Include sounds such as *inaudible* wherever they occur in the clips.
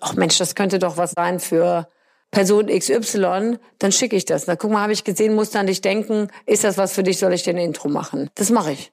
ach Mensch, das könnte doch was sein für Person XY, dann schicke ich das. Na guck mal, habe ich gesehen, musst an dich denken, ist das was für dich, soll ich dir Intro machen? Das mache ich.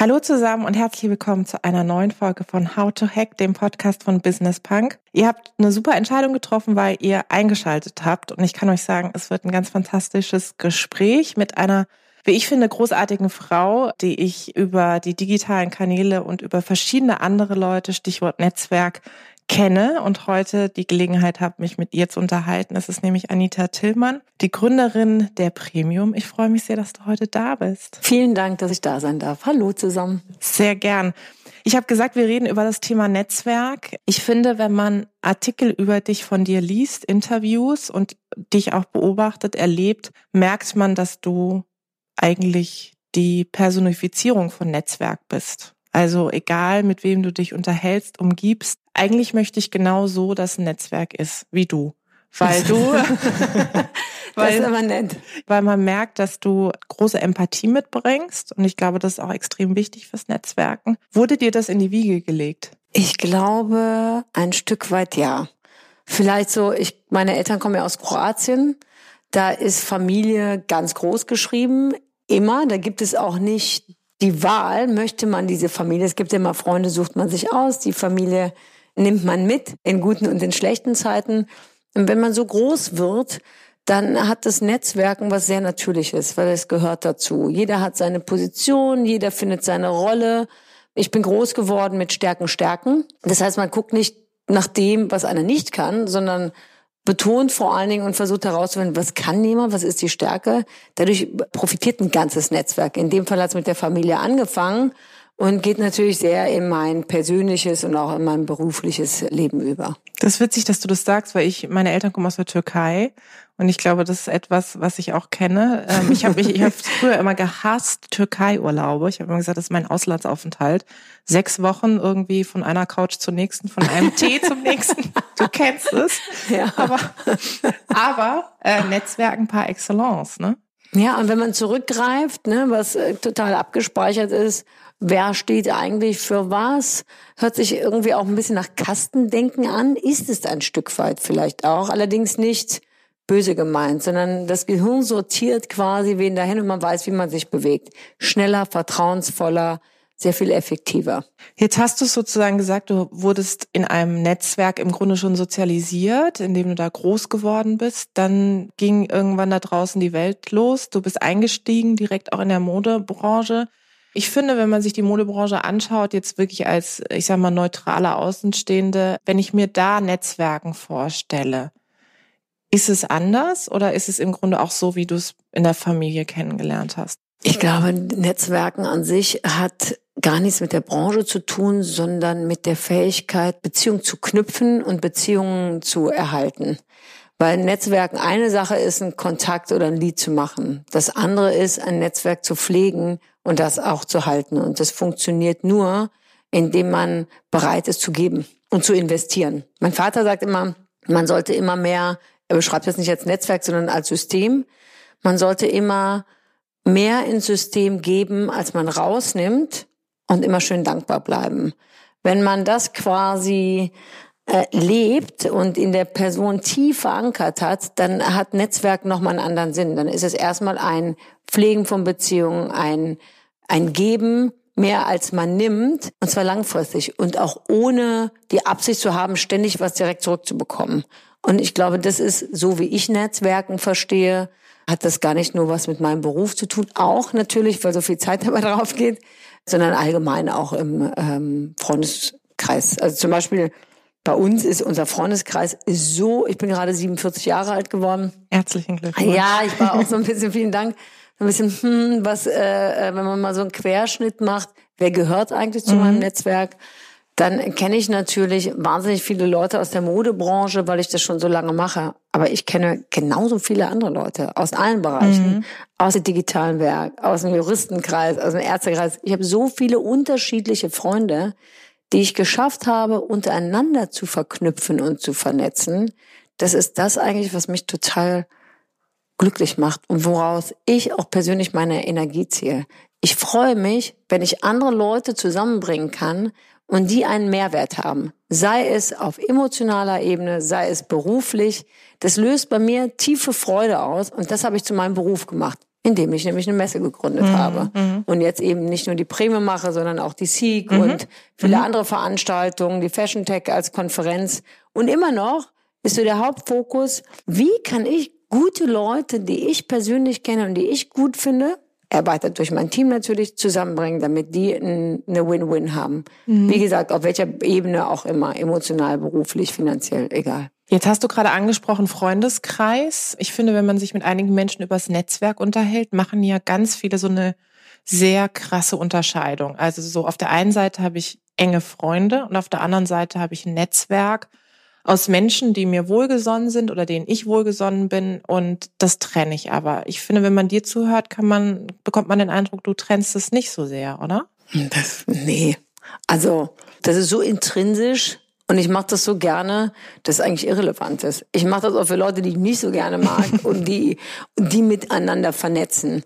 Hallo zusammen und herzlich willkommen zu einer neuen Folge von How to Hack, dem Podcast von Business Punk. Ihr habt eine super Entscheidung getroffen, weil ihr eingeschaltet habt und ich kann euch sagen, es wird ein ganz fantastisches Gespräch mit einer, wie ich finde, großartigen Frau, die ich über die digitalen Kanäle und über verschiedene andere Leute, Stichwort Netzwerk, kenne und heute die Gelegenheit habe, mich mit ihr zu unterhalten. Es ist nämlich Anita Tillmann, die Gründerin der Premium. Ich freue mich sehr, dass du heute da bist. Vielen Dank, dass ich da sein darf. Hallo zusammen. Sehr gern. Ich habe gesagt, wir reden über das Thema Netzwerk. Ich finde, wenn man Artikel über dich von dir liest, Interviews und dich auch beobachtet, erlebt, merkt man, dass du eigentlich die Personifizierung von Netzwerk bist. Also egal, mit wem du dich unterhältst, umgibst, eigentlich möchte ich genau so, dass ein Netzwerk ist, wie du. Weil du, *laughs* *laughs* weil, das ist aber nett. weil man merkt, dass du große Empathie mitbringst. Und ich glaube, das ist auch extrem wichtig fürs Netzwerken. Wurde dir das in die Wiege gelegt? Ich glaube, ein Stück weit ja. Vielleicht so, ich, meine Eltern kommen ja aus Kroatien. Da ist Familie ganz groß geschrieben. Immer. Da gibt es auch nicht die Wahl, möchte man diese Familie. Es gibt immer Freunde, sucht man sich aus. Die Familie nimmt man mit in guten und in schlechten Zeiten. Und wenn man so groß wird, dann hat das Netzwerken was sehr Natürliches, weil es gehört dazu. Jeder hat seine Position, jeder findet seine Rolle. Ich bin groß geworden mit Stärken, Stärken. Das heißt, man guckt nicht nach dem, was einer nicht kann, sondern betont vor allen Dingen und versucht herauszufinden, was kann jemand, was ist die Stärke. Dadurch profitiert ein ganzes Netzwerk. In dem Fall hat es mit der Familie angefangen und geht natürlich sehr in mein persönliches und auch in mein berufliches Leben über. Das ist witzig, dass du das sagst, weil ich, meine Eltern kommen aus der Türkei und ich glaube, das ist etwas, was ich auch kenne. Ähm, ich habe ich hab *laughs* früher immer gehasst Türkei-Urlaube. Ich habe immer gesagt, das ist mein Auslandsaufenthalt. Sechs Wochen irgendwie von einer Couch zur nächsten, von einem Tee *laughs* zum nächsten. Du kennst es. Ja. Aber, aber äh, Netzwerken par excellence, ne? Ja, und wenn man zurückgreift, ne, was äh, total abgespeichert ist, wer steht eigentlich für was, hört sich irgendwie auch ein bisschen nach Kastendenken an, ist es ein Stück weit vielleicht auch, allerdings nicht böse gemeint, sondern das Gehirn sortiert quasi wen dahin und man weiß, wie man sich bewegt. Schneller, vertrauensvoller, sehr viel effektiver. Jetzt hast du sozusagen gesagt, du wurdest in einem Netzwerk im Grunde schon sozialisiert, in dem du da groß geworden bist. Dann ging irgendwann da draußen die Welt los. Du bist eingestiegen, direkt auch in der Modebranche. Ich finde, wenn man sich die Modebranche anschaut, jetzt wirklich als, ich sag mal, neutrale Außenstehende, wenn ich mir da Netzwerken vorstelle, ist es anders oder ist es im Grunde auch so, wie du es in der Familie kennengelernt hast? Ich glaube, Netzwerken an sich hat gar nichts mit der Branche zu tun, sondern mit der Fähigkeit, Beziehungen zu knüpfen und Beziehungen zu erhalten. Weil Netzwerken eine Sache ist, ein Kontakt oder ein Lied zu machen. Das andere ist, ein Netzwerk zu pflegen und das auch zu halten. Und das funktioniert nur, indem man bereit ist zu geben und zu investieren. Mein Vater sagt immer, man sollte immer mehr, er beschreibt das nicht als Netzwerk, sondern als System. Man sollte immer mehr ins System geben, als man rausnimmt und immer schön dankbar bleiben. Wenn man das quasi äh, lebt und in der Person tief verankert hat, dann hat Netzwerk nochmal einen anderen Sinn. Dann ist es erstmal ein Pflegen von Beziehungen, ein, ein Geben, mehr als man nimmt, und zwar langfristig und auch ohne die Absicht zu haben, ständig was direkt zurückzubekommen. Und ich glaube, das ist so, wie ich Netzwerken verstehe, hat das gar nicht nur was mit meinem Beruf zu tun, auch natürlich, weil so viel Zeit *laughs* dabei drauf geht, sondern allgemein auch im ähm, Freundeskreis. Also zum Beispiel bei uns ist unser Freundeskreis ist so, ich bin gerade 47 Jahre alt geworden. Herzlichen Glückwunsch. Ja, ich war auch so ein bisschen, vielen Dank, ein bisschen, hm, was, äh, äh, wenn man mal so einen Querschnitt macht, wer gehört eigentlich zu mhm. meinem Netzwerk? dann kenne ich natürlich wahnsinnig viele Leute aus der Modebranche, weil ich das schon so lange mache. Aber ich kenne genauso viele andere Leute aus allen Bereichen, mhm. aus dem digitalen Werk, aus dem Juristenkreis, aus dem Ärztekreis. Ich habe so viele unterschiedliche Freunde, die ich geschafft habe, untereinander zu verknüpfen und zu vernetzen. Das ist das eigentlich, was mich total glücklich macht und woraus ich auch persönlich meine Energie ziehe. Ich freue mich, wenn ich andere Leute zusammenbringen kann und die einen Mehrwert haben. Sei es auf emotionaler Ebene, sei es beruflich. Das löst bei mir tiefe Freude aus und das habe ich zu meinem Beruf gemacht, indem ich nämlich eine Messe gegründet mhm. habe. Mhm. Und jetzt eben nicht nur die Prämie mache, sondern auch die Sieg mhm. und viele mhm. andere Veranstaltungen, die Fashion Tech als Konferenz. Und immer noch ist so der Hauptfokus, wie kann ich gute Leute, die ich persönlich kenne und die ich gut finde, erweitert durch mein Team natürlich zusammenbringen, damit die eine Win-Win haben. Mhm. Wie gesagt, auf welcher Ebene auch immer, emotional, beruflich, finanziell, egal. Jetzt hast du gerade angesprochen Freundeskreis. Ich finde, wenn man sich mit einigen Menschen übers Netzwerk unterhält, machen ja ganz viele so eine sehr krasse Unterscheidung. Also so auf der einen Seite habe ich enge Freunde und auf der anderen Seite habe ich ein Netzwerk aus Menschen, die mir wohlgesonnen sind oder denen ich wohlgesonnen bin und das trenne ich aber. Ich finde, wenn man dir zuhört, kann man, bekommt man den Eindruck, du trennst es nicht so sehr, oder? Das, nee. Also, das ist so intrinsisch und ich mache das so gerne, dass es eigentlich irrelevant ist. Ich mache das auch für Leute, die ich nicht so gerne mag *laughs* und die, die miteinander vernetzen.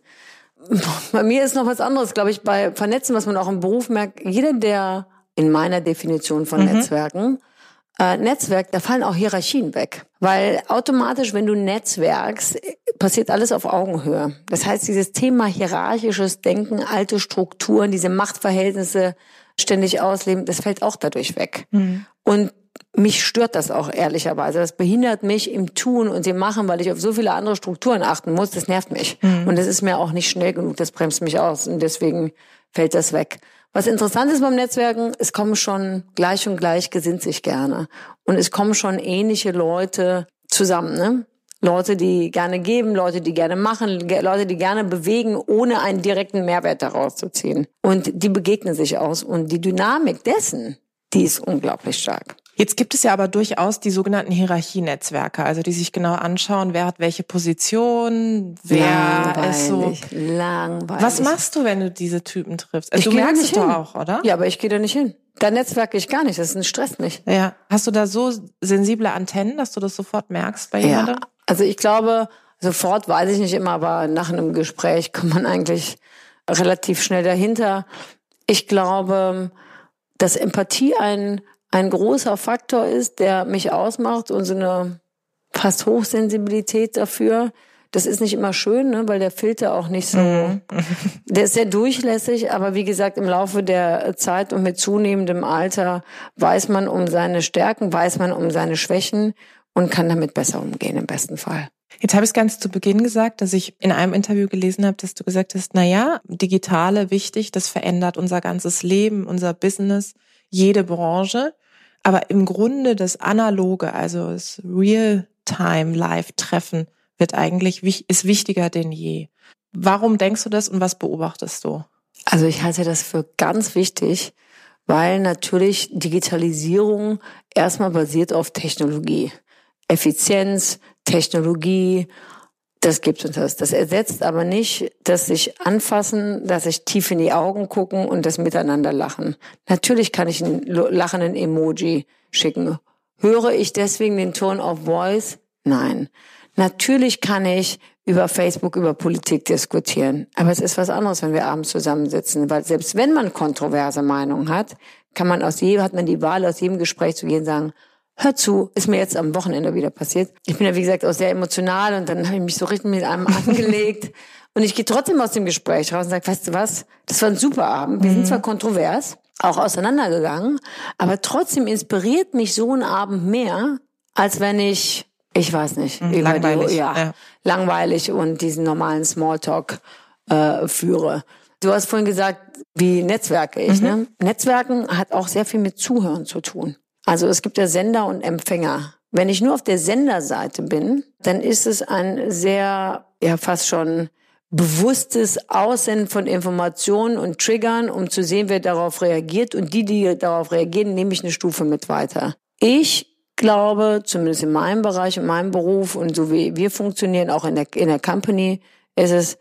Bei mir ist noch was anderes, glaube ich, bei Vernetzen, was man auch im Beruf merkt. Jeder, der in meiner Definition von mhm. Netzwerken äh, Netzwerk, da fallen auch Hierarchien weg. Weil automatisch, wenn du netzwerkst, passiert alles auf Augenhöhe. Das heißt, dieses Thema hierarchisches Denken, alte Strukturen, diese Machtverhältnisse ständig ausleben, das fällt auch dadurch weg. Mhm. Und mich stört das auch ehrlicherweise. Das behindert mich im Tun und im Machen, weil ich auf so viele andere Strukturen achten muss. Das nervt mich. Mhm. Und das ist mir auch nicht schnell genug. Das bremst mich aus. Und deswegen fällt das weg. Was interessant ist beim Netzwerken, es kommen schon gleich und gleich gesinnt sich gerne. Und es kommen schon ähnliche Leute zusammen, ne? Leute, die gerne geben, Leute, die gerne machen, Leute, die gerne bewegen, ohne einen direkten Mehrwert daraus zu ziehen. Und die begegnen sich aus. Und die Dynamik dessen, die ist unglaublich stark. Jetzt gibt es ja aber durchaus die sogenannten Hierarchienetzwerke, also die sich genau anschauen, wer hat welche Position, wer langweilig, ist so. Langweilig. Was machst du, wenn du diese Typen triffst? Also ich du merkst es doch auch, oder? Ja, aber ich gehe da nicht hin. Da netzwerke ich gar nicht, das stresst mich. Ja. Hast du da so sensible Antennen, dass du das sofort merkst bei jemandem? Ja. Also ich glaube, sofort weiß ich nicht immer, aber nach einem Gespräch kommt man eigentlich relativ schnell dahinter. Ich glaube, dass Empathie ein ein großer Faktor ist, der mich ausmacht und so eine fast Hochsensibilität dafür. Das ist nicht immer schön, ne, weil der Filter auch nicht so, mhm. *laughs* der ist sehr durchlässig, aber wie gesagt, im Laufe der Zeit und mit zunehmendem Alter weiß man um seine Stärken, weiß man um seine Schwächen und kann damit besser umgehen im besten Fall. Jetzt habe ich es ganz zu Beginn gesagt, dass ich in einem Interview gelesen habe, dass du gesagt hast, na ja, digitale wichtig, das verändert unser ganzes Leben, unser Business, jede Branche. Aber im Grunde das Analoge, also das Real-Time-Live-Treffen wird eigentlich, ist wichtiger denn je. Warum denkst du das und was beobachtest du? Also ich halte das für ganz wichtig, weil natürlich Digitalisierung erstmal basiert auf Technologie. Effizienz, Technologie, das gibt uns das. Das ersetzt aber nicht dass sich anfassen, dass sich tief in die Augen gucken und das miteinander lachen. Natürlich kann ich einen lachenden Emoji schicken. Höre ich deswegen den Ton of Voice? Nein. Natürlich kann ich über Facebook über Politik diskutieren. Aber es ist was anderes, wenn wir abends zusammensitzen, weil selbst wenn man kontroverse Meinungen hat, kann man aus jedem, hat man die Wahl, aus jedem Gespräch zu gehen sagen, hör zu, ist mir jetzt am Wochenende wieder passiert. Ich bin ja, wie gesagt, auch sehr emotional und dann habe ich mich so richtig mit einem *laughs* angelegt. und ich gehe trotzdem aus dem Gespräch raus und sage, weißt du was, das war ein super Abend. Wir mhm. sind zwar kontrovers, auch auseinandergegangen, aber trotzdem inspiriert mich so ein Abend mehr, als wenn ich, ich weiß nicht, mhm, langweilig, die, ja, ja, langweilig und diesen normalen Smalltalk äh, führe. Du hast vorhin gesagt, wie netzwerke ich. Mhm. Ne? Netzwerken hat auch sehr viel mit Zuhören zu tun. Also es gibt ja Sender und Empfänger. Wenn ich nur auf der Senderseite bin, dann ist es ein sehr, ja fast schon bewusstes Aussenden von Informationen und Triggern, um zu sehen, wer darauf reagiert. Und die, die darauf reagieren, nehme ich eine Stufe mit weiter. Ich glaube, zumindest in meinem Bereich, in meinem Beruf und so wie wir funktionieren, auch in der, in der Company, ist es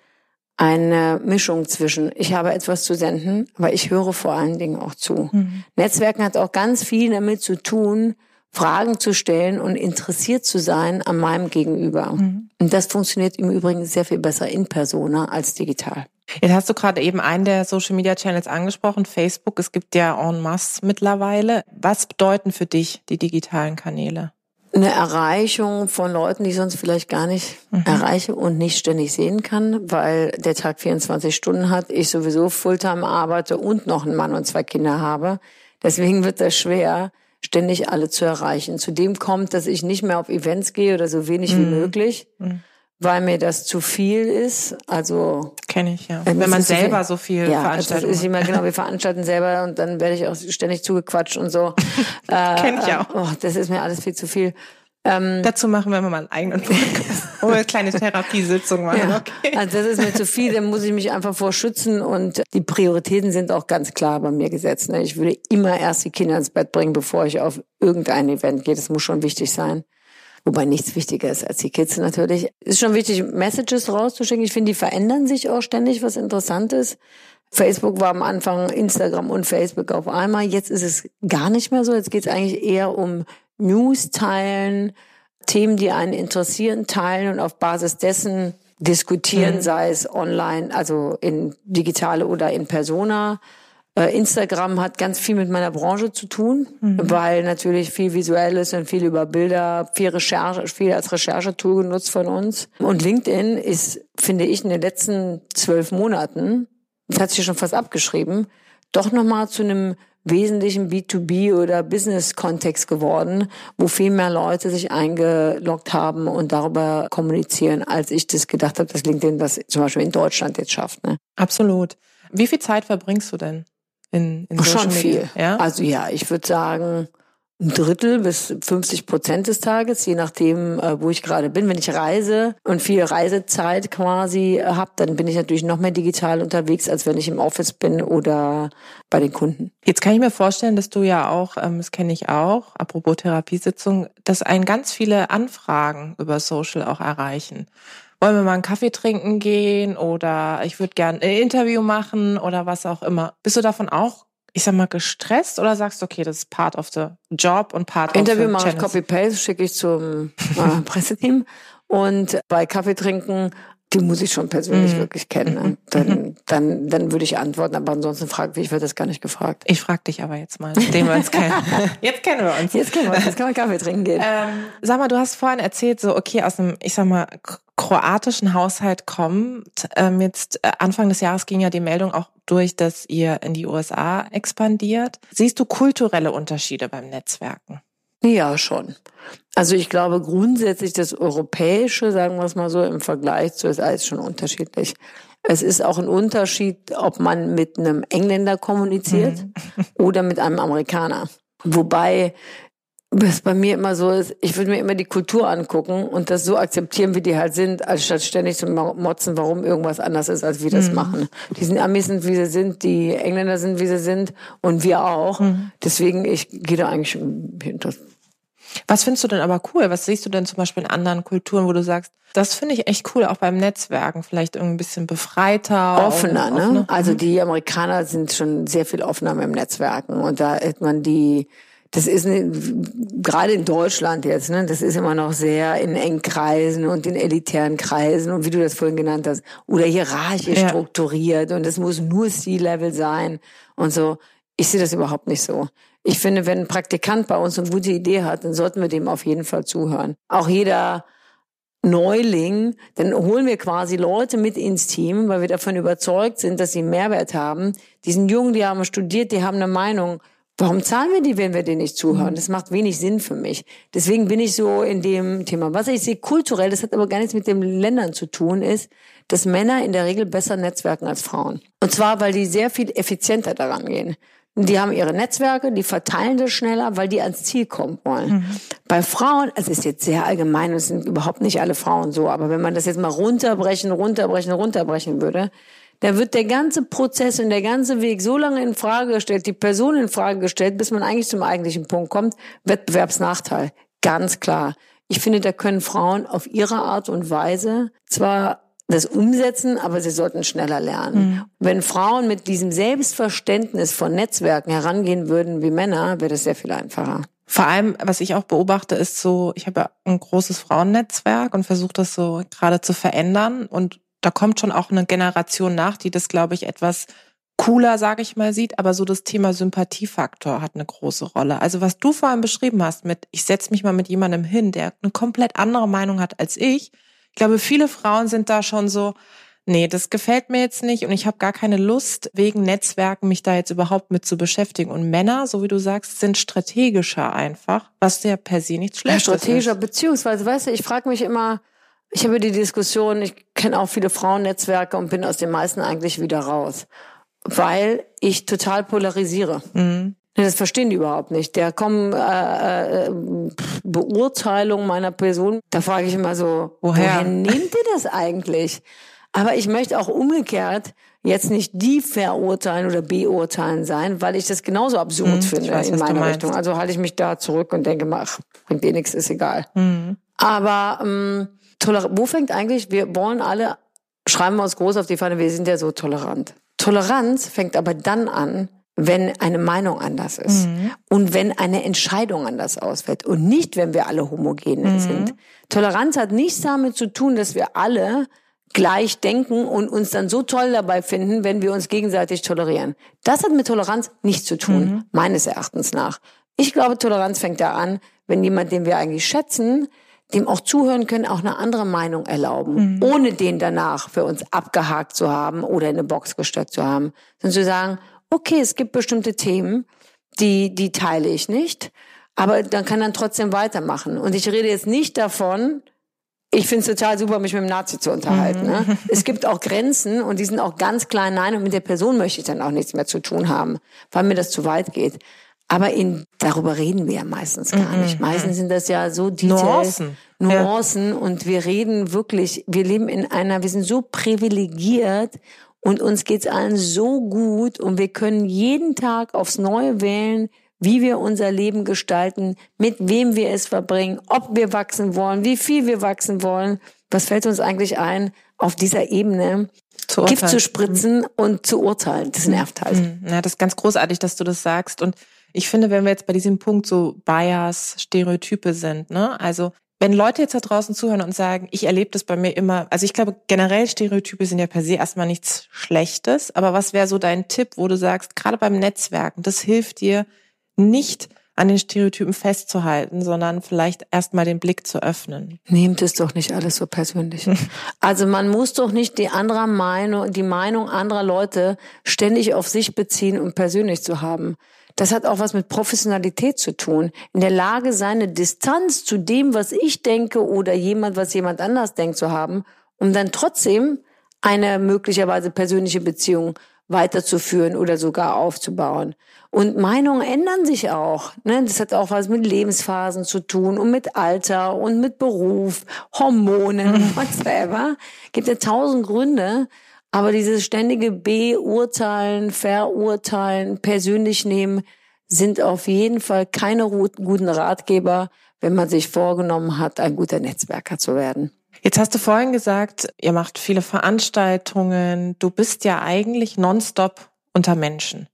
eine Mischung zwischen, ich habe etwas zu senden, aber ich höre vor allen Dingen auch zu. Mhm. Netzwerken hat auch ganz viel damit zu tun, Fragen zu stellen und interessiert zu sein an meinem Gegenüber. Mhm. Und das funktioniert im Übrigen sehr viel besser in Persona als digital. Jetzt hast du gerade eben einen der Social Media Channels angesprochen, Facebook. Es gibt ja en masse mittlerweile. Was bedeuten für dich die digitalen Kanäle? Eine Erreichung von Leuten, die ich sonst vielleicht gar nicht mhm. erreiche und nicht ständig sehen kann, weil der Tag 24 Stunden hat, ich sowieso Fulltime arbeite und noch einen Mann und zwei Kinder habe. Deswegen wird das schwer, ständig alle zu erreichen. Zudem kommt, dass ich nicht mehr auf Events gehe oder so wenig mhm. wie möglich, mhm. Weil mir das zu viel ist. Also kenne ich ja. Wenn man selber viel, so viel ja, veranstaltet. Das ist immer genau. Wir *laughs* veranstalten selber und dann werde ich auch ständig zugequatscht und so. *laughs* äh, Kenn ich auch. Oh, das ist mir alles viel zu viel. Ähm, Dazu machen wir mal einen eigenen Podcast. Oh, eine kleine Therapiesitzung machen. *laughs* Ja. Okay. Also das ist mir zu viel, dann muss ich mich einfach vorschützen und die Prioritäten sind auch ganz klar bei mir gesetzt. Ne? Ich würde immer erst die Kinder ins Bett bringen, bevor ich auf irgendein Event gehe. Das muss schon wichtig sein. Wobei nichts wichtiger ist als die Kids natürlich. Es ist schon wichtig, Messages rauszuschicken. Ich finde, die verändern sich auch ständig, was interessant ist. Facebook war am Anfang Instagram und Facebook auf einmal. Jetzt ist es gar nicht mehr so. Jetzt geht es eigentlich eher um News teilen, Themen, die einen interessieren, teilen und auf Basis dessen diskutieren, mhm. sei es online, also in digitale oder in Persona. Äh, Instagram hat ganz viel mit meiner Branche zu tun, mhm. weil natürlich viel visuelles und viel über Bilder, viel Recherche, viel als Recherchetool genutzt von uns. Und LinkedIn ist, finde ich, in den letzten zwölf Monaten, das hat sich schon fast abgeschrieben, doch nochmal zu einem wesentlichen B2B oder Business-Kontext geworden, wo viel mehr Leute sich eingeloggt haben und darüber kommunizieren, als ich das gedacht habe, dass LinkedIn das zum Beispiel in Deutschland jetzt schafft. Ne? Absolut. Wie viel Zeit verbringst du denn in, in Social Schon viel. Ja? Also ja, ich würde sagen, ein Drittel bis 50 Prozent des Tages, je nachdem, äh, wo ich gerade bin. Wenn ich reise und viel Reisezeit quasi äh, habe, dann bin ich natürlich noch mehr digital unterwegs, als wenn ich im Office bin oder bei den Kunden. Jetzt kann ich mir vorstellen, dass du ja auch, ähm, das kenne ich auch, apropos Therapiesitzung, dass einen ganz viele Anfragen über Social auch erreichen wollen wir mal einen Kaffee trinken gehen oder ich würde gern ein Interview machen oder was auch immer. Bist du davon auch ich sag mal, gestresst oder sagst du, okay, das ist part of the job und part Interview of the Interview mache ich Copy-Paste, schicke ich zum *laughs* äh, Presseteam. Und bei Kaffee trinken, die muss ich schon persönlich mm. wirklich kennen. Ne? Dann, mhm. dann, dann würde ich antworten, aber ansonsten fragt, ich werde das gar nicht gefragt. Ich frage dich aber jetzt mal, nachdem wir uns *laughs* kennen. Jetzt kennen wir uns. Jetzt kennen wir uns, jetzt *laughs* kann man Kaffee trinken gehen. Ähm, sag mal, du hast vorhin erzählt, so, okay, aus einem, ich sag mal, kroatischen Haushalt kommt. Ähm, jetzt äh, Anfang des Jahres ging ja die Meldung auch durch, dass ihr in die USA expandiert. Siehst du kulturelle Unterschiede beim Netzwerken? Ja, schon. Also ich glaube grundsätzlich das Europäische, sagen wir es mal so, im Vergleich zu USA ist schon unterschiedlich. Es ist auch ein Unterschied, ob man mit einem Engländer kommuniziert mhm. *laughs* oder mit einem Amerikaner. Wobei was bei mir immer so ist, ich würde mir immer die Kultur angucken und das so akzeptieren, wie die halt sind, als statt ständig zu motzen, warum irgendwas anders ist, als wir das mhm. machen. Die sind Amis sind, wie sie sind, die Engländer sind, wie sie sind und wir auch. Mhm. Deswegen, ich gehe da eigentlich hinter. Was findest du denn aber cool? Was siehst du denn zum Beispiel in anderen Kulturen, wo du sagst, das finde ich echt cool, auch beim Netzwerken, vielleicht irgendwie ein bisschen befreiter. Offener, ne? Offener. Also mhm. die Amerikaner sind schon sehr viel offener im Netzwerken und da hat man die das ist ne, gerade in Deutschland jetzt, ne, das ist immer noch sehr in engen Kreisen und in elitären Kreisen und wie du das vorhin genannt hast, oder hierarchisch ja. strukturiert und es muss nur C-Level sein und so. Ich sehe das überhaupt nicht so. Ich finde, wenn ein Praktikant bei uns eine gute Idee hat, dann sollten wir dem auf jeden Fall zuhören. Auch jeder Neuling, dann holen wir quasi Leute mit ins Team, weil wir davon überzeugt sind, dass sie Mehrwert haben. Diesen Jungen, die haben studiert, die haben eine Meinung. Warum zahlen wir die, wenn wir denen nicht zuhören? Das macht wenig Sinn für mich. Deswegen bin ich so in dem Thema. Was ich sehe kulturell, das hat aber gar nichts mit den Ländern zu tun, ist, dass Männer in der Regel besser netzwerken als Frauen. Und zwar, weil die sehr viel effizienter daran gehen. Die haben ihre Netzwerke, die verteilen das schneller, weil die ans Ziel kommen wollen. Mhm. Bei Frauen, es ist jetzt sehr allgemein, es sind überhaupt nicht alle Frauen so, aber wenn man das jetzt mal runterbrechen, runterbrechen, runterbrechen würde, da wird der ganze Prozess und der ganze Weg so lange in Frage gestellt, die Person in Frage gestellt, bis man eigentlich zum eigentlichen Punkt kommt. Wettbewerbsnachteil. Ganz klar. Ich finde, da können Frauen auf ihre Art und Weise zwar das umsetzen, aber sie sollten schneller lernen. Mhm. Wenn Frauen mit diesem Selbstverständnis von Netzwerken herangehen würden wie Männer, wäre das sehr viel einfacher. Vor allem, was ich auch beobachte, ist so, ich habe ja ein großes Frauennetzwerk und versuche das so gerade zu verändern. Und da kommt schon auch eine Generation nach, die das, glaube ich, etwas cooler, sage ich mal, sieht, aber so das Thema Sympathiefaktor hat eine große Rolle. Also was du vorhin beschrieben hast mit, ich setze mich mal mit jemandem hin, der eine komplett andere Meinung hat als ich. Ich glaube, viele Frauen sind da schon so, nee, das gefällt mir jetzt nicht und ich habe gar keine Lust, wegen Netzwerken mich da jetzt überhaupt mit zu beschäftigen. Und Männer, so wie du sagst, sind strategischer einfach, was ja per se nichts Schlechtes ja, strategischer, ist. beziehungsweise, weißt du, ich frage mich immer, ich habe die Diskussion, ich kenne auch viele Frauennetzwerke und bin aus den meisten eigentlich wieder raus weil ich total polarisiere. Mhm. Das verstehen die überhaupt nicht. Der kommen äh, äh, Beurteilung meiner Person. Da frage ich immer so, woher? woher nehmt ihr das eigentlich? Aber ich möchte auch umgekehrt jetzt nicht die verurteilen oder beurteilen sein, weil ich das genauso absurd mhm, finde weiß, in meiner Richtung. Also halte ich mich da zurück und denke, ach, bringt eh nichts, ist egal. Mhm. Aber ähm, wo fängt eigentlich, wir wollen alle, schreiben wir uns groß auf die Fahne, wir sind ja so tolerant. Toleranz fängt aber dann an, wenn eine Meinung anders ist mhm. und wenn eine Entscheidung anders ausfällt und nicht, wenn wir alle homogen mhm. sind. Toleranz hat nichts damit zu tun, dass wir alle gleich denken und uns dann so toll dabei finden, wenn wir uns gegenseitig tolerieren. Das hat mit Toleranz nichts zu tun, mhm. meines Erachtens nach. Ich glaube, Toleranz fängt da an, wenn jemand, den wir eigentlich schätzen, dem auch zuhören können, auch eine andere Meinung erlauben, mhm. ohne den danach für uns abgehakt zu haben oder in eine Box gesteckt zu haben, sondern zu sagen, okay, es gibt bestimmte Themen, die, die teile ich nicht, aber dann kann dann trotzdem weitermachen. Und ich rede jetzt nicht davon, ich finde es total super, mich mit dem Nazi zu unterhalten. Ne? Mhm. Es gibt auch Grenzen und die sind auch ganz klein. Nein, und mit der Person möchte ich dann auch nichts mehr zu tun haben, weil mir das zu weit geht. Aber in, darüber reden wir ja meistens gar nicht. Meistens sind das ja so Details, Nuancen, Nuancen ja. und wir reden wirklich, wir leben in einer, wir sind so privilegiert und uns geht's allen so gut und wir können jeden Tag aufs Neue wählen, wie wir unser Leben gestalten, mit wem wir es verbringen, ob wir wachsen wollen, wie viel wir wachsen wollen. Was fällt uns eigentlich ein, auf dieser Ebene zu Gift zu spritzen und zu urteilen? Das nervt halt. Mhm. Ja, das ist ganz großartig, dass du das sagst und ich finde, wenn wir jetzt bei diesem Punkt so Bias, Stereotype sind, ne? Also wenn Leute jetzt da draußen zuhören und sagen, ich erlebe das bei mir immer, also ich glaube generell Stereotype sind ja per se erstmal nichts Schlechtes, aber was wäre so dein Tipp, wo du sagst, gerade beim Netzwerken, das hilft dir nicht an den Stereotypen festzuhalten, sondern vielleicht erstmal den Blick zu öffnen. Nehmt es doch nicht alles so persönlich. *laughs* also man muss doch nicht die andere Meinung, die Meinung anderer Leute ständig auf sich beziehen und persönlich zu haben. Das hat auch was mit Professionalität zu tun. In der Lage seine Distanz zu dem, was ich denke oder jemand, was jemand anders denkt zu haben, um dann trotzdem eine möglicherweise persönliche Beziehung weiterzuführen oder sogar aufzubauen. Und Meinungen ändern sich auch. Ne? Das hat auch was mit Lebensphasen zu tun und mit Alter und mit Beruf, Hormonen, *laughs* whatever. Gibt ja tausend Gründe. Aber dieses ständige Beurteilen, Verurteilen, persönlich nehmen, sind auf jeden Fall keine guten Ratgeber, wenn man sich vorgenommen hat, ein guter Netzwerker zu werden. Jetzt hast du vorhin gesagt, ihr macht viele Veranstaltungen. Du bist ja eigentlich nonstop unter Menschen.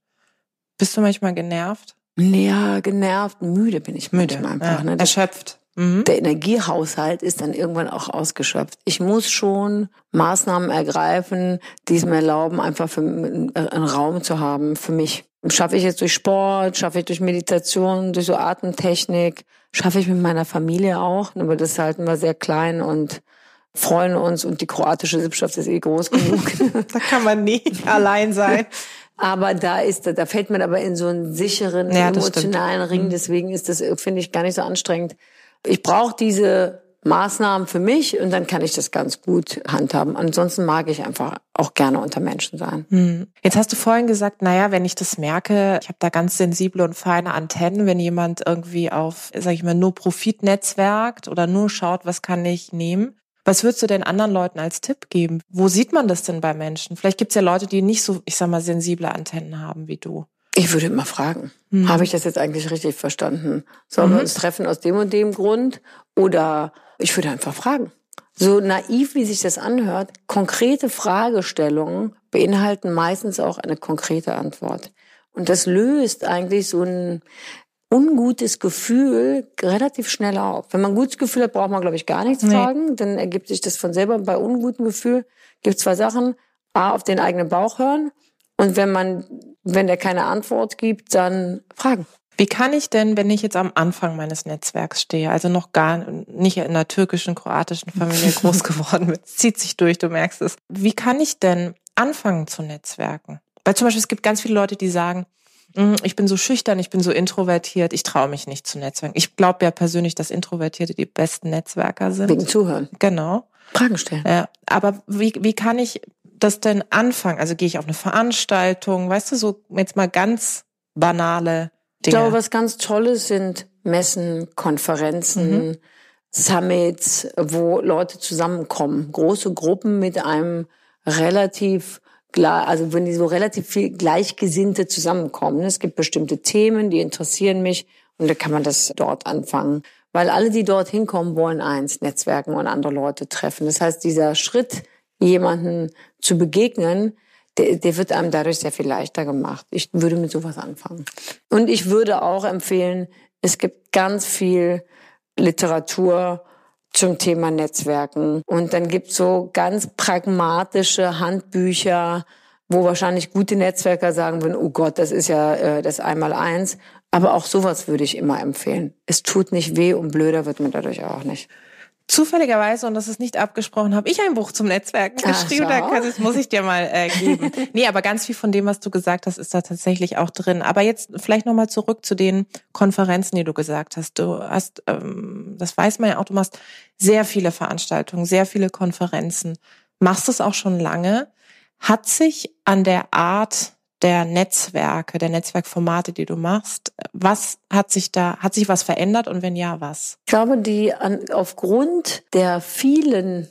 Bist du manchmal genervt? Ja, genervt, müde bin ich müde einfach. Ja, ne? Erschöpft. Mhm. Der Energiehaushalt ist dann irgendwann auch ausgeschöpft. Ich muss schon Maßnahmen ergreifen, die es mir erlauben, einfach für, einen Raum zu haben für mich. Schaffe ich jetzt durch Sport, schaffe ich durch Meditation, durch so Atemtechnik, schaffe ich mit meiner Familie auch, aber das halten wir sehr klein und freuen uns und die kroatische Sippschaft ist eh groß genug. *laughs* *laughs* da kann man nie *laughs* allein sein. Aber da ist, da fällt man aber in so einen sicheren, ja, emotionalen Ring. Mhm. Deswegen ist das, finde ich, gar nicht so anstrengend. Ich brauche diese Maßnahmen für mich und dann kann ich das ganz gut handhaben. Ansonsten mag ich einfach auch gerne unter Menschen sein. Hm. Jetzt hast du vorhin gesagt, naja, wenn ich das merke, ich habe da ganz sensible und feine Antennen, wenn jemand irgendwie auf, sag ich mal, nur Profit netzwerkt oder nur schaut, was kann ich nehmen. Was würdest du denn anderen Leuten als Tipp geben? Wo sieht man das denn bei Menschen? Vielleicht gibt es ja Leute, die nicht so, ich sag mal, sensible Antennen haben wie du. Ich würde immer fragen, hm. habe ich das jetzt eigentlich richtig verstanden? Sollen mhm. wir uns treffen aus dem und dem Grund? Oder ich würde einfach fragen. So naiv, wie sich das anhört, konkrete Fragestellungen beinhalten meistens auch eine konkrete Antwort. Und das löst eigentlich so ein ungutes Gefühl relativ schnell auf. Wenn man ein gutes Gefühl hat, braucht man, glaube ich, gar nichts nee. fragen. Dann ergibt sich das von selber. Bei ungutem Gefühl gibt es zwei Sachen. A, auf den eigenen Bauch hören. Und wenn man wenn der keine Antwort gibt, dann fragen. Wie kann ich denn, wenn ich jetzt am Anfang meines Netzwerks stehe, also noch gar nicht in einer türkischen, kroatischen Familie *laughs* groß geworden bin, zieht sich durch, du merkst es. Wie kann ich denn anfangen zu netzwerken? Weil zum Beispiel es gibt ganz viele Leute, die sagen, hm, ich bin so schüchtern, ich bin so introvertiert, ich traue mich nicht zu netzwerken. Ich glaube ja persönlich, dass Introvertierte die besten Netzwerker sind. Wegen Zuhören. Genau. Fragen stellen. Ja, aber wie, wie kann ich das denn anfangen? Also gehe ich auf eine Veranstaltung, weißt du, so jetzt mal ganz banale Dinge. Ich glaube, was ganz Tolles sind Messen, Konferenzen, mhm. Summits, wo Leute zusammenkommen. Große Gruppen mit einem relativ also wenn die so relativ viel Gleichgesinnte zusammenkommen. Es gibt bestimmte Themen, die interessieren mich und da kann man das dort anfangen. Weil alle, die dort hinkommen, wollen eins, Netzwerken und andere Leute treffen. Das heißt, dieser Schritt, jemanden zu begegnen, der, der wird einem dadurch sehr viel leichter gemacht. Ich würde mit sowas anfangen. Und ich würde auch empfehlen, es gibt ganz viel Literatur zum Thema Netzwerken. Und dann gibt es so ganz pragmatische Handbücher, wo wahrscheinlich gute Netzwerker sagen würden, oh Gott, das ist ja äh, das Einmaleins. Aber auch sowas würde ich immer empfehlen. Es tut nicht weh und blöder wird man dadurch auch nicht. Zufälligerweise, und das ist nicht abgesprochen, habe ich ein Buch zum Netzwerken Ach, geschrieben. Da das muss ich dir mal äh, geben. *laughs* nee, aber ganz viel von dem, was du gesagt hast, ist da tatsächlich auch drin. Aber jetzt vielleicht nochmal zurück zu den Konferenzen, die du gesagt hast. Du hast, ähm, das weiß man ja auch, du machst sehr viele Veranstaltungen, sehr viele Konferenzen. Machst es auch schon lange. Hat sich an der Art der Netzwerke, der Netzwerkformate, die du machst. Was hat sich da, hat sich was verändert und wenn ja, was? Ich glaube, die an, aufgrund der vielen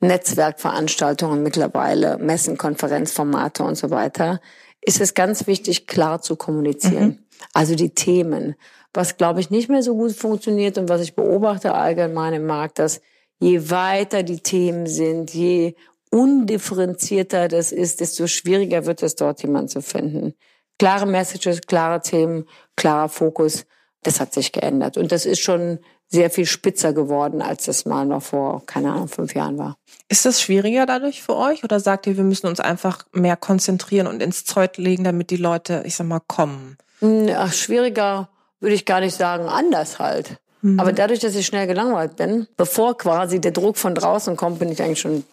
Netzwerkveranstaltungen mittlerweile, Messen, Konferenzformate und so weiter, ist es ganz wichtig, klar zu kommunizieren. Mhm. Also die Themen. Was, glaube ich, nicht mehr so gut funktioniert und was ich beobachte allgemein im Markt, dass je weiter die Themen sind, je undifferenzierter das ist, desto schwieriger wird es dort, jemanden zu finden. Klare Messages, klare Themen, klarer Fokus, das hat sich geändert. Und das ist schon sehr viel spitzer geworden, als das mal noch vor, keine Ahnung, fünf Jahren war. Ist das schwieriger dadurch für euch oder sagt ihr, wir müssen uns einfach mehr konzentrieren und ins Zeug legen, damit die Leute, ich sag mal, kommen? Ach, schwieriger würde ich gar nicht sagen, anders halt. Mhm. Aber dadurch, dass ich schnell gelangweilt bin, bevor quasi der Druck von draußen kommt, bin ich eigentlich schon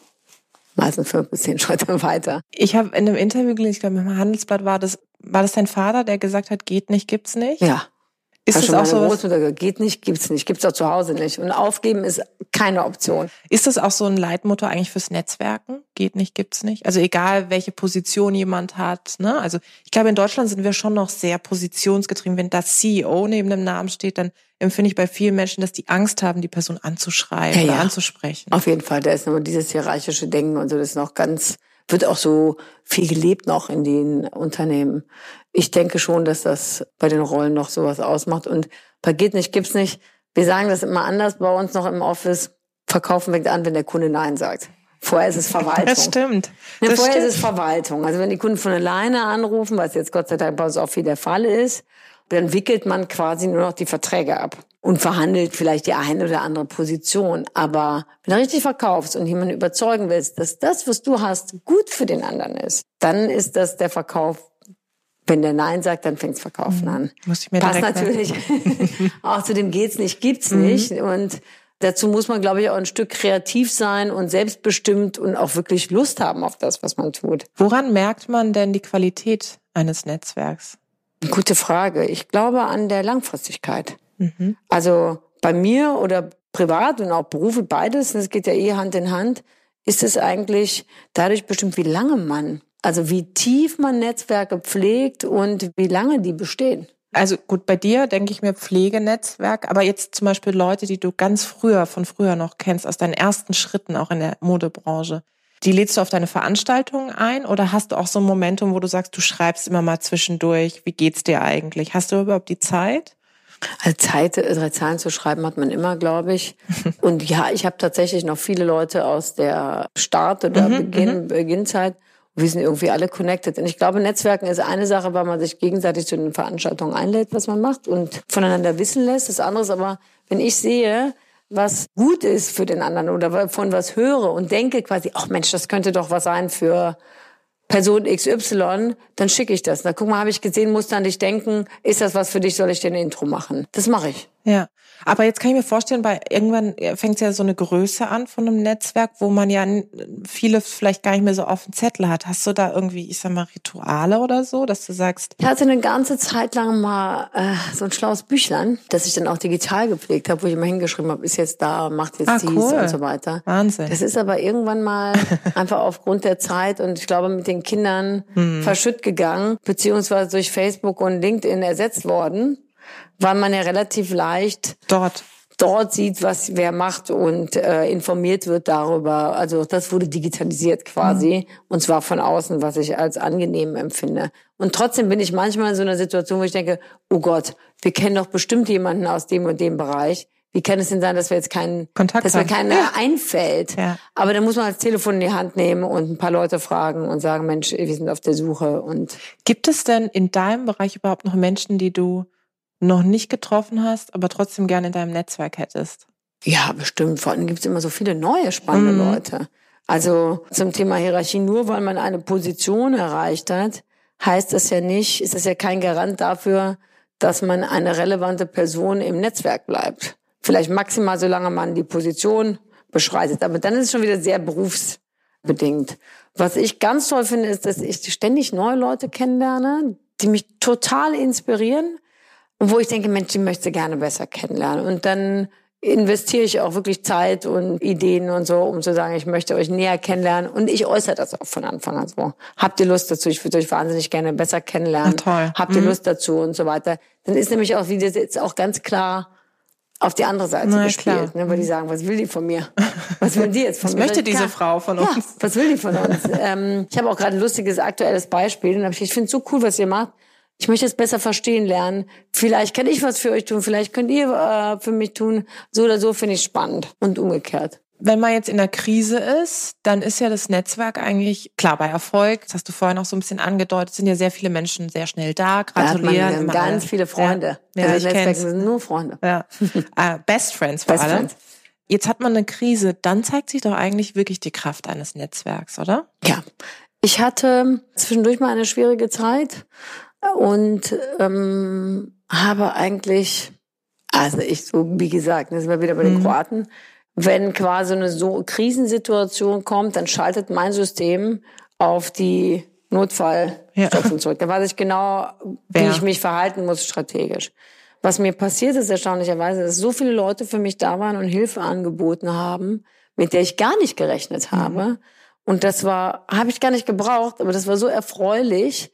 meistens fünf bis zehn *laughs* Schritte weiter. Ich habe in einem Interview gelesen, ich glaube im Handelsblatt war das, war das dein Vater, der gesagt hat, geht nicht, gibt's nicht? Ja. Ist das auch so? Großmutter geht nicht, gibt's nicht, gibt's auch zu Hause nicht. Und aufgeben ist keine Option. Ist das auch so ein Leitmotto eigentlich fürs Netzwerken? Geht nicht, gibt's nicht? Also egal, welche Position jemand hat. Ne? Also ich glaube, in Deutschland sind wir schon noch sehr positionsgetrieben. Wenn das CEO neben dem Namen steht, dann empfinde ich bei vielen Menschen, dass die Angst haben, die Person anzuschreiben ja, oder ja. anzusprechen. Auf jeden Fall, da ist noch dieses hierarchische Denken und so, das ist noch ganz wird auch so viel gelebt noch in den Unternehmen. Ich denke schon, dass das bei den Rollen noch sowas ausmacht. Und bei geht nicht, gibt's nicht. Wir sagen das immer anders bei uns noch im Office. Verkaufen fängt an, wenn der Kunde Nein sagt. Vorher ist es Verwaltung. Das stimmt. Das vorher stimmt. ist es Verwaltung. Also wenn die Kunden von alleine anrufen, was jetzt Gott sei Dank bei uns auch viel der Fall ist, dann wickelt man quasi nur noch die Verträge ab und verhandelt vielleicht die eine oder andere Position. Aber wenn du richtig verkaufst und jemanden überzeugen willst, dass das, was du hast, gut für den anderen ist, dann ist das der Verkauf. Wenn der Nein sagt, dann fängt's Verkaufen mhm. an. Muss ich mir Passt natürlich. *laughs* auch zu dem geht's nicht, gibt's mhm. nicht. Und dazu muss man, glaube ich, auch ein Stück kreativ sein und selbstbestimmt und auch wirklich Lust haben auf das, was man tut. Woran merkt man denn die Qualität eines Netzwerks? Gute Frage. Ich glaube an der Langfristigkeit. Mhm. Also bei mir oder privat und auch Berufe, beides, das geht ja eh Hand in Hand, ist es eigentlich dadurch bestimmt, wie lange man, also wie tief man Netzwerke pflegt und wie lange die bestehen. Also gut, bei dir denke ich mir Pflegenetzwerk, aber jetzt zum Beispiel Leute, die du ganz früher, von früher noch kennst, aus deinen ersten Schritten auch in der Modebranche. Die lädst du auf deine Veranstaltungen ein oder hast du auch so ein Momentum, wo du sagst, du schreibst immer mal zwischendurch, wie geht's dir eigentlich? Hast du überhaupt die Zeit? Also Zeit, äh, drei Zahlen zu schreiben hat man immer, glaube ich. *laughs* Und ja, ich habe tatsächlich noch viele Leute aus der Start- oder mhm, Beginn, mhm. Beginnzeit. Wir sind irgendwie alle connected. Und ich glaube, Netzwerken ist eine Sache, weil man sich gegenseitig zu den Veranstaltungen einlädt, was man macht und voneinander wissen lässt. Das andere ist aber, wenn ich sehe, was gut ist für den anderen oder von was höre und denke quasi, ach Mensch, das könnte doch was sein für Person XY, dann schicke ich das. Na guck mal, habe ich gesehen, muss dann dich denken, ist das was für dich, soll ich dir Intro machen? Das mache ich. Ja. Aber jetzt kann ich mir vorstellen, bei irgendwann fängt ja so eine Größe an von einem Netzwerk, wo man ja viele vielleicht gar nicht mehr so auf dem Zettel hat. Hast du da irgendwie, ich sag mal, Rituale oder so, dass du sagst? Ich hatte eine ganze Zeit lang mal äh, so ein schlaues Büchlein, das ich dann auch digital gepflegt habe, wo ich immer hingeschrieben habe, ist jetzt da, macht jetzt ah, dies cool. und so weiter. Wahnsinn. Das ist aber irgendwann mal *laughs* einfach aufgrund der Zeit und ich glaube mit den Kindern hm. verschütt gegangen, beziehungsweise durch Facebook und LinkedIn ersetzt worden weil man ja relativ leicht dort dort sieht, was wer macht und äh, informiert wird darüber. Also das wurde digitalisiert quasi mhm. und zwar von außen, was ich als angenehm empfinde. Und trotzdem bin ich manchmal in so einer Situation, wo ich denke, oh Gott, wir kennen doch bestimmt jemanden aus dem und dem Bereich. Wie kann es denn sein, dass wir jetzt keinen, Kontakt dass mir keiner ja. einfällt? Ja. Aber dann muss man das Telefon in die Hand nehmen und ein paar Leute fragen und sagen, Mensch, wir sind auf der Suche. Und gibt es denn in deinem Bereich überhaupt noch Menschen, die du noch nicht getroffen hast, aber trotzdem gerne in deinem Netzwerk hättest? Ja, bestimmt. Vor allem gibt es immer so viele neue spannende mhm. Leute. Also zum Thema Hierarchie, nur weil man eine Position erreicht hat, heißt das ja nicht, ist das ja kein Garant dafür, dass man eine relevante Person im Netzwerk bleibt. Vielleicht maximal, solange man die Position beschreitet. Aber dann ist es schon wieder sehr berufsbedingt. Was ich ganz toll finde, ist, dass ich ständig neue Leute kennenlerne, die mich total inspirieren und wo ich denke, Mensch, die möchte gerne besser kennenlernen. Und dann investiere ich auch wirklich Zeit und Ideen und so, um zu sagen, ich möchte euch näher kennenlernen. Und ich äußere das auch von Anfang an so. Habt ihr Lust dazu? Ich würde euch wahnsinnig gerne besser kennenlernen. Ach, toll. Habt ihr mhm. Lust dazu und so weiter. Dann ist nämlich auch wieder jetzt auch ganz klar auf die andere Seite Na, gespielt, ne, weil die sagen, was will die von mir? Was will die jetzt von was mir? Was möchte diese Frau von uns? Ja, was will die von uns? *laughs* ähm, ich habe auch gerade ein lustiges aktuelles Beispiel. Und ich finde es so cool, was ihr macht ich möchte es besser verstehen lernen. Vielleicht kann ich was für euch tun, vielleicht könnt ihr äh, für mich tun. So oder so finde ich spannend und umgekehrt. Wenn man jetzt in der Krise ist, dann ist ja das Netzwerk eigentlich, klar, bei Erfolg, das hast du vorhin auch so ein bisschen angedeutet, sind ja sehr viele Menschen sehr schnell da, gratulieren. Da ganz viele Freunde. Ja, ja also ich Netzwerken sind nur Freunde. Ja. uh, *laughs* Best Friends vor Best allem. Friends. Jetzt hat man eine Krise, dann zeigt sich doch eigentlich wirklich die Kraft eines Netzwerks, oder? Ja. Ich hatte zwischendurch mal eine schwierige Zeit und ähm, habe eigentlich, also ich so, wie gesagt, das sind wir wieder bei den mhm. Kroaten, wenn quasi eine so Krisensituation kommt, dann schaltet mein System auf die Notfallstoffe ja. *laughs* zurück. Da weiß ich genau, wie ja. ich mich verhalten muss strategisch. Was mir passiert ist erstaunlicherweise, dass so viele Leute für mich da waren und Hilfe angeboten haben, mit der ich gar nicht gerechnet mhm. habe. Mhm. Und das war, habe ich gar nicht gebraucht, aber das war so erfreulich,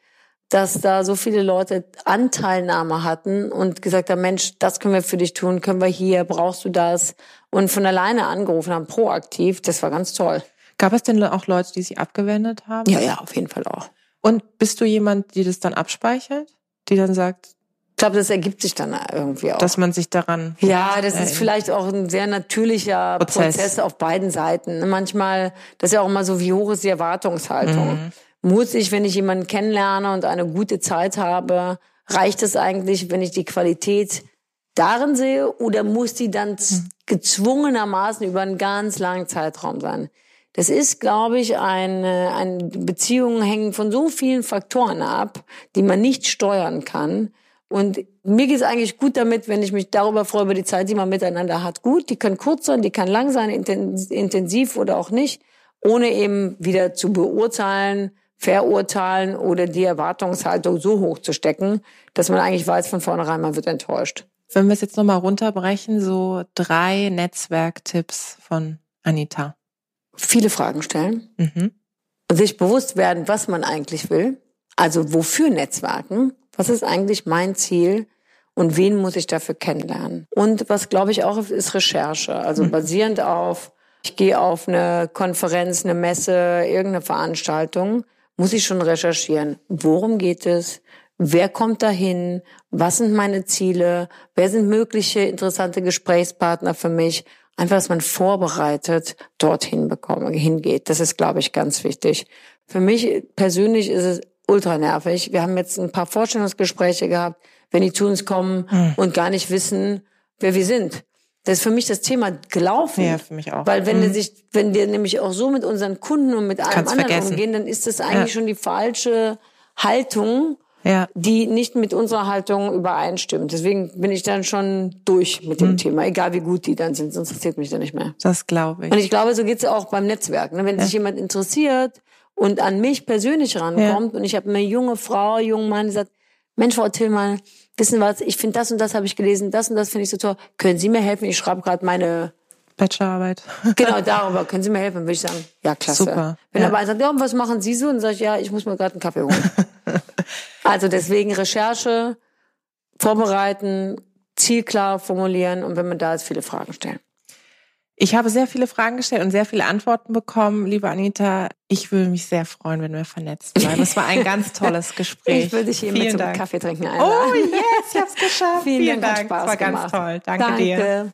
dass da so viele Leute Anteilnahme hatten und gesagt haben, Mensch, das können wir für dich tun, können wir hier, brauchst du das? Und von alleine angerufen haben, proaktiv, das war ganz toll. Gab es denn auch Leute, die sich abgewendet haben? Ja, ja, auf jeden Fall auch. Und bist du jemand, die das dann abspeichert? Die dann sagt, ich glaube, das ergibt sich dann irgendwie auch. Dass man sich daran. Ja, das ist vielleicht auch ein sehr natürlicher Prozess, Prozess auf beiden Seiten. Manchmal, das ist ja auch immer so, wie hoch ist die Erwartungshaltung? Mhm muss ich, wenn ich jemanden kennenlerne und eine gute Zeit habe, reicht es eigentlich, wenn ich die Qualität darin sehe oder muss die dann hm. gezwungenermaßen über einen ganz langen Zeitraum sein? Das ist, glaube ich, eine, eine Beziehungen hängen von so vielen Faktoren ab, die man nicht steuern kann. Und mir geht es eigentlich gut damit, wenn ich mich darüber freue, über die Zeit, die man miteinander hat. Gut, die kann kurz sein, die kann lang sein, intensiv oder auch nicht, ohne eben wieder zu beurteilen, verurteilen oder die Erwartungshaltung so hoch zu stecken, dass man eigentlich weiß von vornherein, man wird enttäuscht. Wenn wir es jetzt nochmal runterbrechen, so drei Netzwerktipps von Anita. Viele Fragen stellen. Mhm. Und sich bewusst werden, was man eigentlich will. Also wofür Netzwerken? Was ist eigentlich mein Ziel? Und wen muss ich dafür kennenlernen? Und was glaube ich auch ist Recherche. Also mhm. basierend auf, ich gehe auf eine Konferenz, eine Messe, irgendeine Veranstaltung, muss ich schon recherchieren. Worum geht es? Wer kommt dahin? Was sind meine Ziele? Wer sind mögliche interessante Gesprächspartner für mich? Einfach, dass man vorbereitet dorthin bekommen, hingeht. Das ist, glaube ich, ganz wichtig. Für mich persönlich ist es ultra nervig. Wir haben jetzt ein paar Vorstellungsgespräche gehabt, wenn die zu uns kommen mhm. und gar nicht wissen, wer wir sind. Das ist für mich das Thema gelaufen. Ja, für mich auch. Weil wenn mhm. wir sich, wenn wir nämlich auch so mit unseren Kunden und mit allem Kannst anderen vergessen. umgehen, dann ist das eigentlich ja. schon die falsche Haltung, ja. die nicht mit unserer Haltung übereinstimmt. Deswegen bin ich dann schon durch mit dem mhm. Thema, egal wie gut die dann sind, sonst interessiert mich dann nicht mehr. Das glaube ich. Und ich glaube, so geht's auch beim Netzwerk. Ne? Wenn ja. sich jemand interessiert und an mich persönlich rankommt und ich habe eine junge Frau, jungen Mann, die sagt, Mensch, Frau Tillmann, wissen was, ich finde das und das habe ich gelesen, das und das finde ich so toll. Können Sie mir helfen? Ich schreibe gerade meine Bachelorarbeit. *laughs* genau, *laughs* darüber. Können Sie mir helfen? Würde ich sagen, ja, klasse. Super. Wenn ja. aber einer sagt, ja, und was machen Sie so? Und sage ich, ja, ich muss mir gerade einen Kaffee holen. *laughs* also deswegen Recherche, vorbereiten, zielklar formulieren und wenn man da ist, viele Fragen stellen. Ich habe sehr viele Fragen gestellt und sehr viele Antworten bekommen, liebe Anita. Ich würde mich sehr freuen, wenn wir vernetzt bleiben. Es war ein *laughs* ganz tolles Gespräch. Ich würde dich hier mit zum Dank. Kaffee trinken einladen. Oh yes, ich habe es geschafft. *laughs* Vielen, Vielen Dank. Dank. Spaß das war gemacht. ganz toll. Danke, Danke dir.